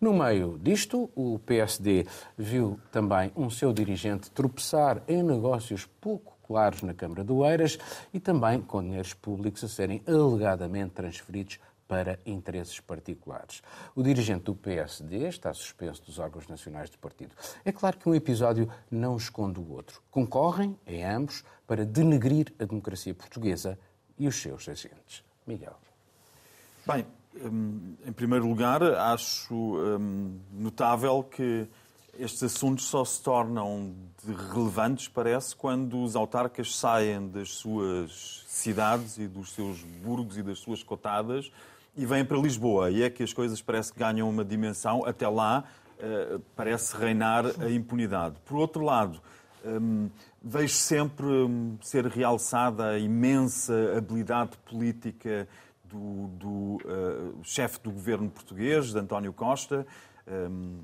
Speaker 1: No meio disto, o PSD viu também um seu dirigente tropeçar em negócios pouco claros na Câmara do Eiras e também com dinheiros públicos a serem alegadamente transferidos para interesses particulares. O dirigente do PSD está suspenso dos órgãos nacionais do partido. É claro que um episódio não esconde o outro. Concorrem, em ambos, para denegrir a democracia portuguesa e os seus agentes. Miguel.
Speaker 4: Bem, hum, em primeiro lugar, acho hum, notável que estes assuntos só se tornam relevantes, parece, quando os autarcas saem das suas cidades e dos seus burgos e das suas cotadas e vêm para Lisboa. E é que as coisas parece que ganham uma dimensão. Até lá uh, parece reinar a impunidade. Por outro lado, um, vejo sempre um, ser realçada a imensa habilidade política do, do uh, chefe do governo português, de António Costa. Um,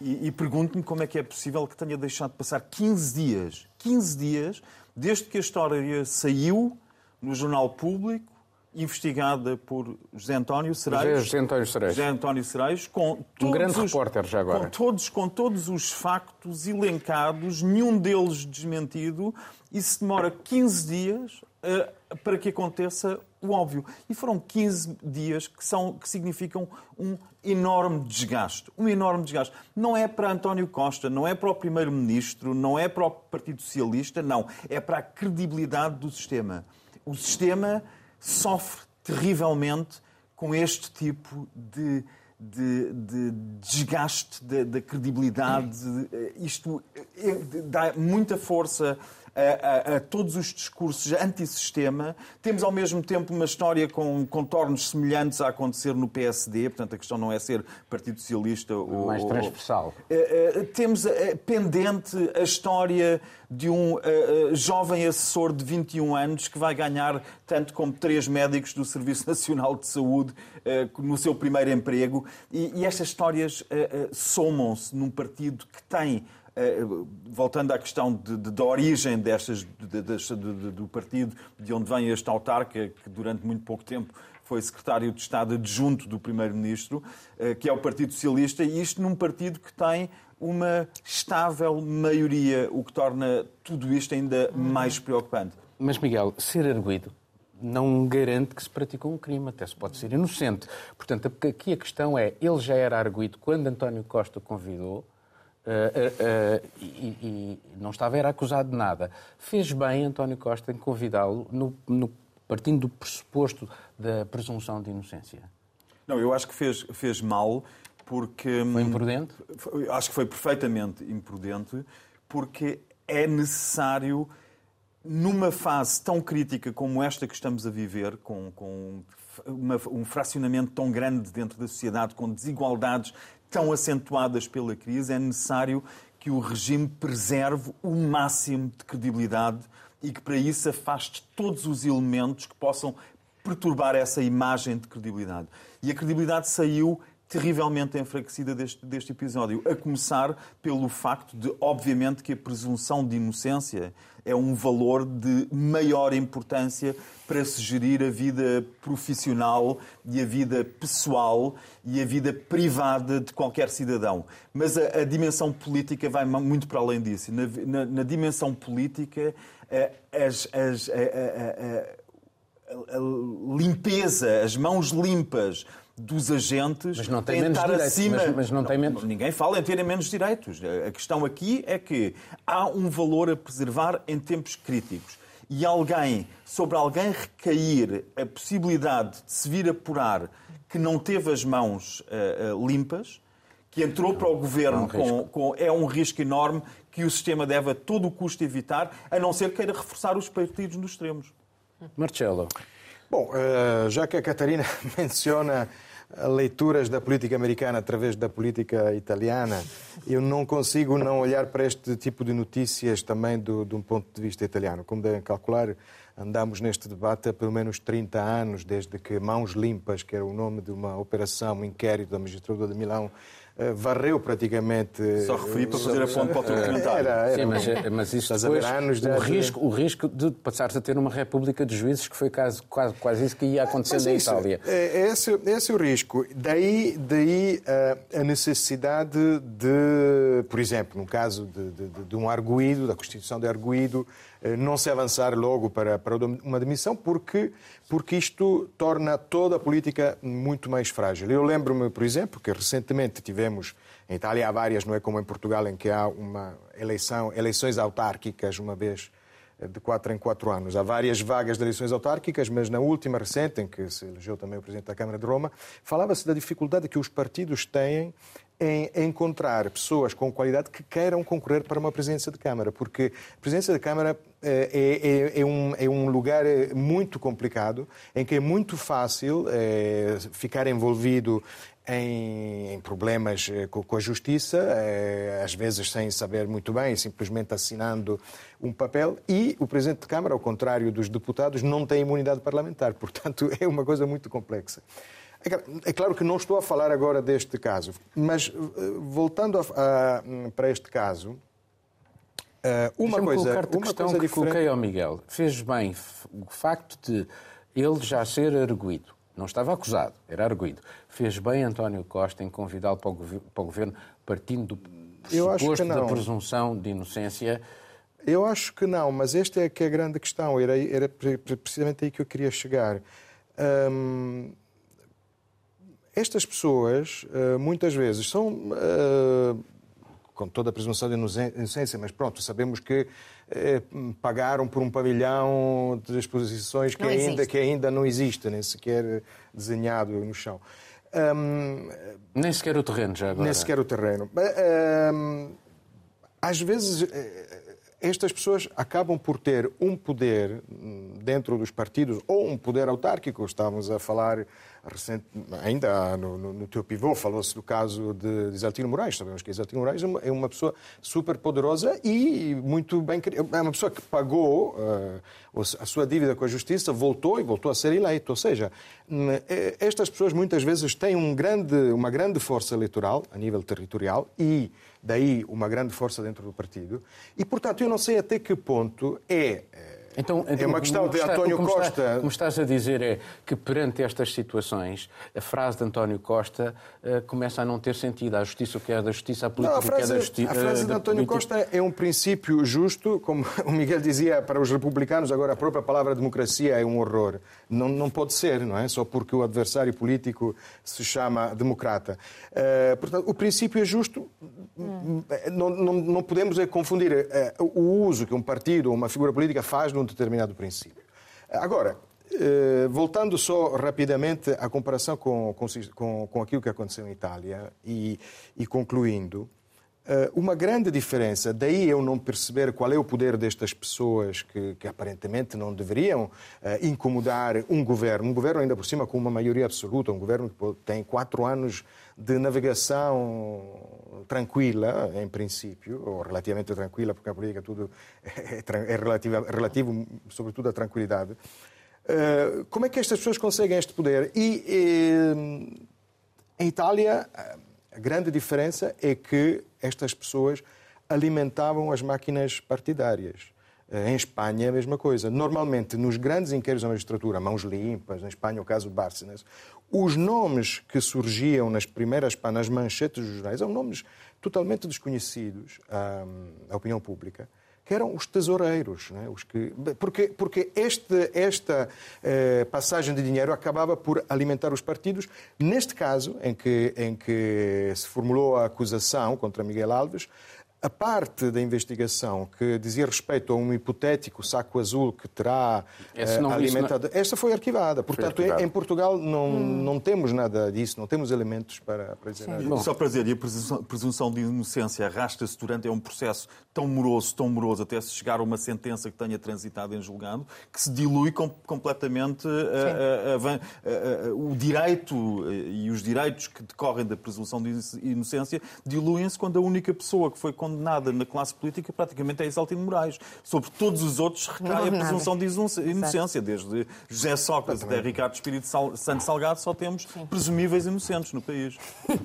Speaker 4: e, e pergunto-me como é que é possível que tenha deixado de passar 15 dias, 15 dias, desde que a história saiu no jornal público, investigada por José António Serais.
Speaker 1: José, António Serais.
Speaker 4: José António Serais, com
Speaker 1: um grande
Speaker 4: os,
Speaker 1: repórter já agora.
Speaker 4: Com todos, com todos os factos elencados, nenhum deles desmentido, e se demora 15 dias uh, para que aconteça o óbvio. E foram 15 dias que, são, que significam um enorme desgaste. Um enorme desgaste. Não é para António Costa, não é para o Primeiro-Ministro, não é para o Partido Socialista, não. É para a credibilidade do sistema. O sistema sofre terrivelmente com este tipo de, de, de desgaste da, de, de credibilidade. Isto é, dá muita força a, a, a, todos os discursos antissistema. Temos, ao mesmo tempo, uma história com contornos semelhantes a acontecer no PSD, portanto, a questão não é ser Partido Socialista ou.
Speaker 1: Mais transversal.
Speaker 4: Ou, temos pendente a história de um uh, jovem assessor de 21 anos que vai ganhar tanto como três médicos do Serviço Nacional de Saúde uh, no seu primeiro emprego. E, e estas histórias uh, somam-se num partido que tem voltando à questão de, de, da origem destas, de, do partido, de onde vem este autarca, que durante muito pouco tempo foi secretário de Estado adjunto do Primeiro-Ministro, que é o Partido Socialista, e isto num partido que tem uma estável maioria, o que torna tudo isto ainda mais preocupante.
Speaker 1: Mas, Miguel, ser arguído não garante que se praticou um crime, até se pode ser inocente. Portanto, aqui a questão é, ele já era arguído quando António Costa o convidou, Uh, uh, uh, e, e, não estava era acusado de nada. Fez bem António Costa em convidá-lo, no, no, partindo do pressuposto da presunção de inocência?
Speaker 4: Não, eu acho que fez, fez mal, porque.
Speaker 1: Foi imprudente?
Speaker 4: Acho que foi perfeitamente imprudente, porque é necessário, numa fase tão crítica como esta que estamos a viver, com, com uma, um fracionamento tão grande dentro da sociedade, com desigualdades tão acentuadas pela crise, é necessário que o regime preserve o máximo de credibilidade e que para isso afaste todos os elementos que possam perturbar essa imagem de credibilidade. E a credibilidade saiu terrivelmente enfraquecida deste, deste episódio. A começar pelo facto de, obviamente, que a presunção de inocência é um valor de maior importância para se gerir a vida profissional e a vida pessoal e a vida privada de qualquer cidadão. Mas a, a dimensão política vai muito para além disso. Na, na, na dimensão política, as, as, a, a, a limpeza, as mãos limpas, dos agentes
Speaker 1: mas não tem menos direitos, acima. Mas, mas não, não tem menos...
Speaker 4: Ninguém fala em terem menos direitos. A questão aqui é que há um valor a preservar em tempos críticos. E alguém, sobre alguém recair a possibilidade de se vir apurar que não teve as mãos uh, uh, limpas, que entrou para o governo é um com, com, É um risco enorme que o sistema deve a todo o custo evitar, a não ser queira reforçar os partidos nos extremos.
Speaker 1: Marcelo.
Speaker 3: Bom, uh, já que a Catarina menciona leituras da política americana através da política italiana, eu não consigo não olhar para este tipo de notícias também do, de um ponto de vista italiano. Como devem calcular, andamos neste debate há pelo menos 30 anos, desde que Mãos Limpas, que era o nome de uma operação, um inquérito da magistratura de Milão, varreu praticamente.
Speaker 4: Só referi para fazer a ponte para o teu comentário.
Speaker 1: Era, era, Sim, mas, eh, mas isso depois, anos o, risco, o risco de passares a ter uma república de juízes, que foi quase, quase, quase isso que ia acontecer mas na isso, Itália.
Speaker 3: É, esse, esse é o risco. Daí, daí a, necessidade de, por exemplo, no caso de, de, de um arguído, da constituição de arguído, eh, não se avançar logo para, para uma demissão, porque, porque isto torna toda a política muito mais frágil. Eu lembro-me, por exemplo, que recentemente tivemos, em Itália há várias, não é como em Portugal, em que há uma eleição, eleições autárquicas uma vez eh, de quatro em quatro anos. Há várias vagas de eleições autárquicas, mas na última recente, em que se elegeu também o Presidente da Câmara de Roma, falava-se da dificuldade que os partidos têm em encontrar pessoas com qualidade que queiram concorrer para uma presidência de Câmara, porque a presidência de Câmara eh, é, é, é, um, é um lugar eh, muito complicado, em que é muito fácil é, ficar envolvido em, em problemas com, com, a justiça, às vezes sem saber muito bem, simplesmente assinando um papel, e o Presidente de Câmara, ao contrário dos deputados, não tem imunidade parlamentar, portanto é uma coisa muito complexa. É claro que não estou a falar agora deste caso, mas eh, voltando a, a, para este caso,
Speaker 1: eh, uma coisa, uma questão coisa que diferente... coloquei ao Miguel. Fez bem o facto de ele já ser arguído, não estava acusado, era arguído, fez bem António Costa em convidá-lo para, para, o governo partindo do suposto
Speaker 3: da
Speaker 1: presunção de inocência?
Speaker 3: Eu acho que não, mas esta é que é a grande questão, era, era precisamente aí que eu queria chegar. Hum, estas pessoas, eh, muitas vezes, são, eh, com toda a presunção de inocência, mas pronto, sabemos que eh, pagaram por um pavilhão de exposições que, ainda, que ainda não existe, nem sequer desenhado no chão.
Speaker 1: Um, nem sequer o terreno, já agora.
Speaker 3: Nem sequer o terreno. Um, às vezes estas pessoas acabam por ter um poder hum, dentro dos partidos ou um poder autárquico. Estávamos a falar recente, ainda no, no, no teu pivô, falou-se do caso de, Isaltino Moraes. Sabemos que Isaltino Moraes é uma pessoa super poderosa e muito bem. É uma pessoa que pagou uh, a sua dívida com a justiça, voltou e voltou a ser eleito. Ou seja, hum, é, estas pessoas muitas vezes têm um grande, uma grande força eleitoral a nível territorial e daí uma grande força dentro do partido. E, portanto, eu não sei até que ponto é então, então, é uma questão de António
Speaker 1: como
Speaker 3: Costa.
Speaker 1: Está, como estás a dizer é que perante estas situações, a frase de António Costa uh, começa a não ter sentido. A justiça o que é da justiça, a política
Speaker 3: não, a frase,
Speaker 1: o que é da justiça.
Speaker 3: A frase de António Costa é um princípio justo, como o Miguel dizia para os republicanos, agora a própria palavra democracia é um horror. Não, não pode ser, não é? Só porque o adversário político se chama democrata. Uh, portanto, o princípio é justo. Hum. Não, não, não podemos confundir uh, o uso que um partido ou uma figura política faz de um determinado princípio. Agora, uh, voltando só rapidamente à comparação com, com, com aquilo que aconteceu em Itália e, e concluindo, eh, uma grande diferença, daí eu não perceber qual é o poder destas pessoas que, que aparentemente não deveriam uh, incomodar um governo, um governo ainda por cima com uma maioria absoluta, um governo que tem quatro anos de navegação tranquila, em princípio, ou relativamente tranquila, porque a política tudo é, é relativo, é relativo sobretudo à tranquilidade. Uh, como é que estas pessoas conseguem este poder? E, e em Itália a grande diferença é que estas pessoas alimentavam as máquinas partidárias. Eh, em Espanha, a mesma coisa. Normalmente, nos grandes inquéritos da magistratura, mãos limpas, em Espanha, o caso Bárcenas, os nomes que surgiam nas primeiras nas manchetes dos jornais eram nomes totalmente desconhecidos à, à opinião pública que eram os tesoureiros, né? os que, porque, porque este, esta eh, passagem de dinheiro acabava por alimentar os partidos. Neste caso, em que, em que se formulou a acusação contra Miguel Alves, a parte da investigação que dizia respeito a um hipotético saco azul que terá uh, alimentado. Não... Esta foi arquivada. Portanto, foi em Portugal não, hum. não temos nada disso, não temos elementos para, para dizer nada.
Speaker 4: Só para dizer, e a presunção, presunção de inocência arrasta-se durante é um processo tão moroso, tão moroso, até se chegar a uma sentença que tenha transitado em julgado, que se dilui com, completamente uh, uh, o direito e os direitos que decorrem da presunção de inocência diluem-se quando a única pessoa que foi condenada na classe política praticamente é Isaltino Moraes. Sobre todos os outros recai a presunção de inocência. Desde José Sócrates até Ricardo Espírito Santo Salgado só temos presumíveis inocentes no país.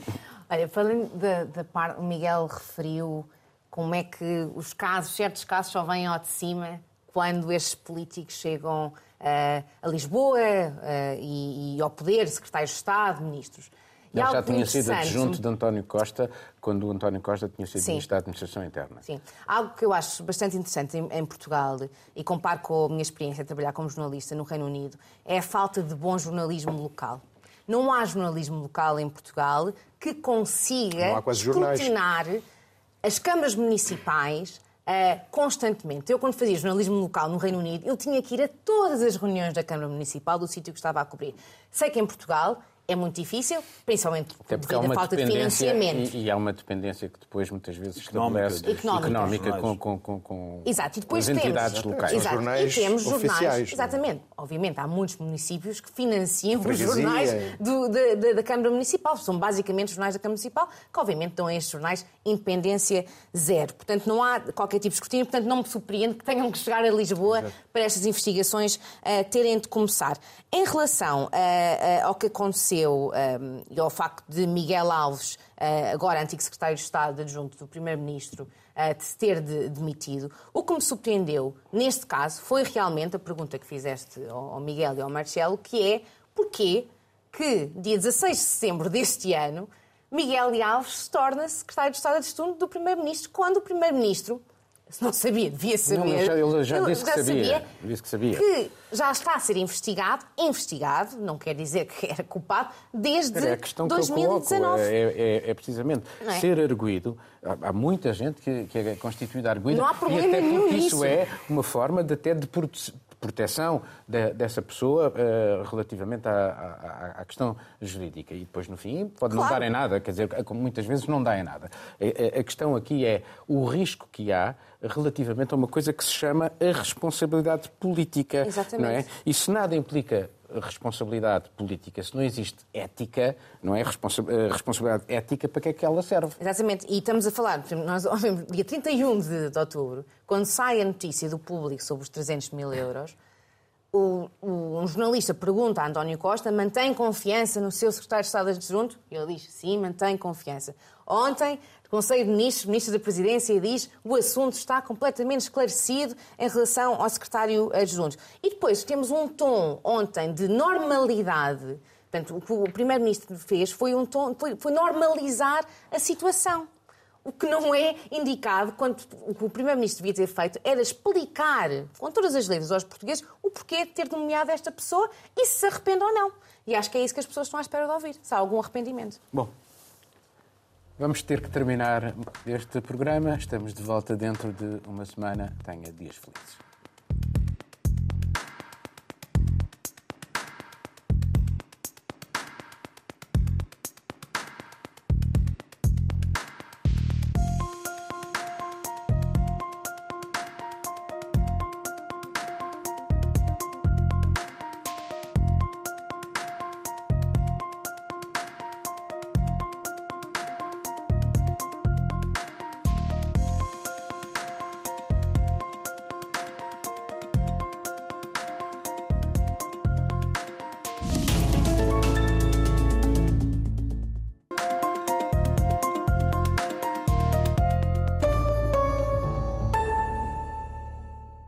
Speaker 2: Olha, falando da, da parte, o Miguel referiu como é que os casos, certos casos só vêm ao de cima quando estes políticos chegam uh, a Lisboa uh, e, e, ao poder, secretários de Estado, ministros.
Speaker 1: Ele já tinha sido adjunto de António Costa quando o António Costa tinha sido Sim. Ministro da Administração Interna.
Speaker 2: Sim. Algo que eu acho bastante interessante em, em, Portugal, e comparo com a minha experiência de trabalhar como jornalista no Reino Unido, é a falta de bom jornalismo local. Não há jornalismo local em Portugal que consiga escrutinar as câmaras municipais uh, constantemente. Eu, quando fazia jornalismo local no Reino Unido, eu tinha que ir a todas as reuniões da Câmara Municipal do sítio que estava a cobrir. Sei que em Portugal é muito difícil, principalmente devido à falta de financiamento.
Speaker 1: E, e, há uma dependência que depois muitas vezes estabelece económica, económica com, com, com, com
Speaker 2: Exato. E depois
Speaker 1: as entidades
Speaker 2: temos,
Speaker 1: locais.
Speaker 2: Exato.
Speaker 3: Jornais
Speaker 2: e temos
Speaker 3: jornais. Oficiais,
Speaker 2: é? exatamente. Obviamente, há muitos municípios que financiam os jornais do, da, da, da, Câmara Municipal. São basicamente jornais da Câmara Municipal, que obviamente dão a estes jornais independência zero. Portanto, não há qualquer tipo de escrutínio, portanto, não me surpreende que tenham que chegar a Lisboa Exato. para estas investigações uh, terem de começar. Em relação uh, uh, ao que aconteceu e ao facto de Miguel Alves, agora antigo secretário de Estado adjunto do Primeiro-Ministro, uh, de se ter de, demitido. O que me surpreendeu neste caso foi realmente a pergunta que fizeste ao, Miguel e ao Marcelo, que é porquê que, dia 16 de setembro deste ano, Miguel Alves se torna secretário de Estado adjunto do Primeiro-Ministro, quando o Primeiro-Ministro não sabia, devia saber. Não,
Speaker 1: já, ele já, disse, já que sabia, sabia, disse que sabia.
Speaker 2: Que já está a ser investigado, investigado, não quer dizer que era culpado, desde é a questão 2019.
Speaker 1: Que eu é, é, é presidente é? ser arguído. Há, há, muita gente que, que é constituída arguída.
Speaker 2: Não há problema e
Speaker 1: até
Speaker 2: porque
Speaker 1: isso é uma forma de até de proteção de, dessa pessoa uh, relativamente à, à, à, questão jurídica. E depois, no fim, pode claro. não dar em nada, quer dizer, muitas vezes não dá em nada. A, a, questão aqui é o risco que há relativamente a uma coisa que se chama a responsabilidade política. Exatamente. Não é? E se nada implica responsabilidade política, se não existe ética, não é responsa eh, responsabilidade ética, para que é que ela serve?
Speaker 2: Exatamente. E estamos a falar, nós ouvimos dia 31 de, de outubro, quando sai a notícia do público sobre os 300 mil euros, o, o, um jornalista pergunta a António Costa mantém confiança no seu secretário de Estado adjunto? E ele diz, sim, mantém confiança. Ontem, o Conselho de Ministros, Ministro da Presidência, diz o assunto está completamente esclarecido em relação ao secretário adjunto. E depois temos um tom ontem de normalidade. Portanto, o que o Primeiro-Ministro fez foi, um tom, foi, foi normalizar a situação. O que não é indicado, quando o que o Primeiro-Ministro devia ter feito era explicar, com todas as letras aos portugueses, o porquê de ter nomeado esta pessoa e se se arrepende ou não. E acho que é isso que as pessoas estão à espera de ouvir, se há algum arrependimento.
Speaker 1: Bom, vamos ter que terminar este programa. Estamos de volta dentro de uma semana. Tenha dias felizes.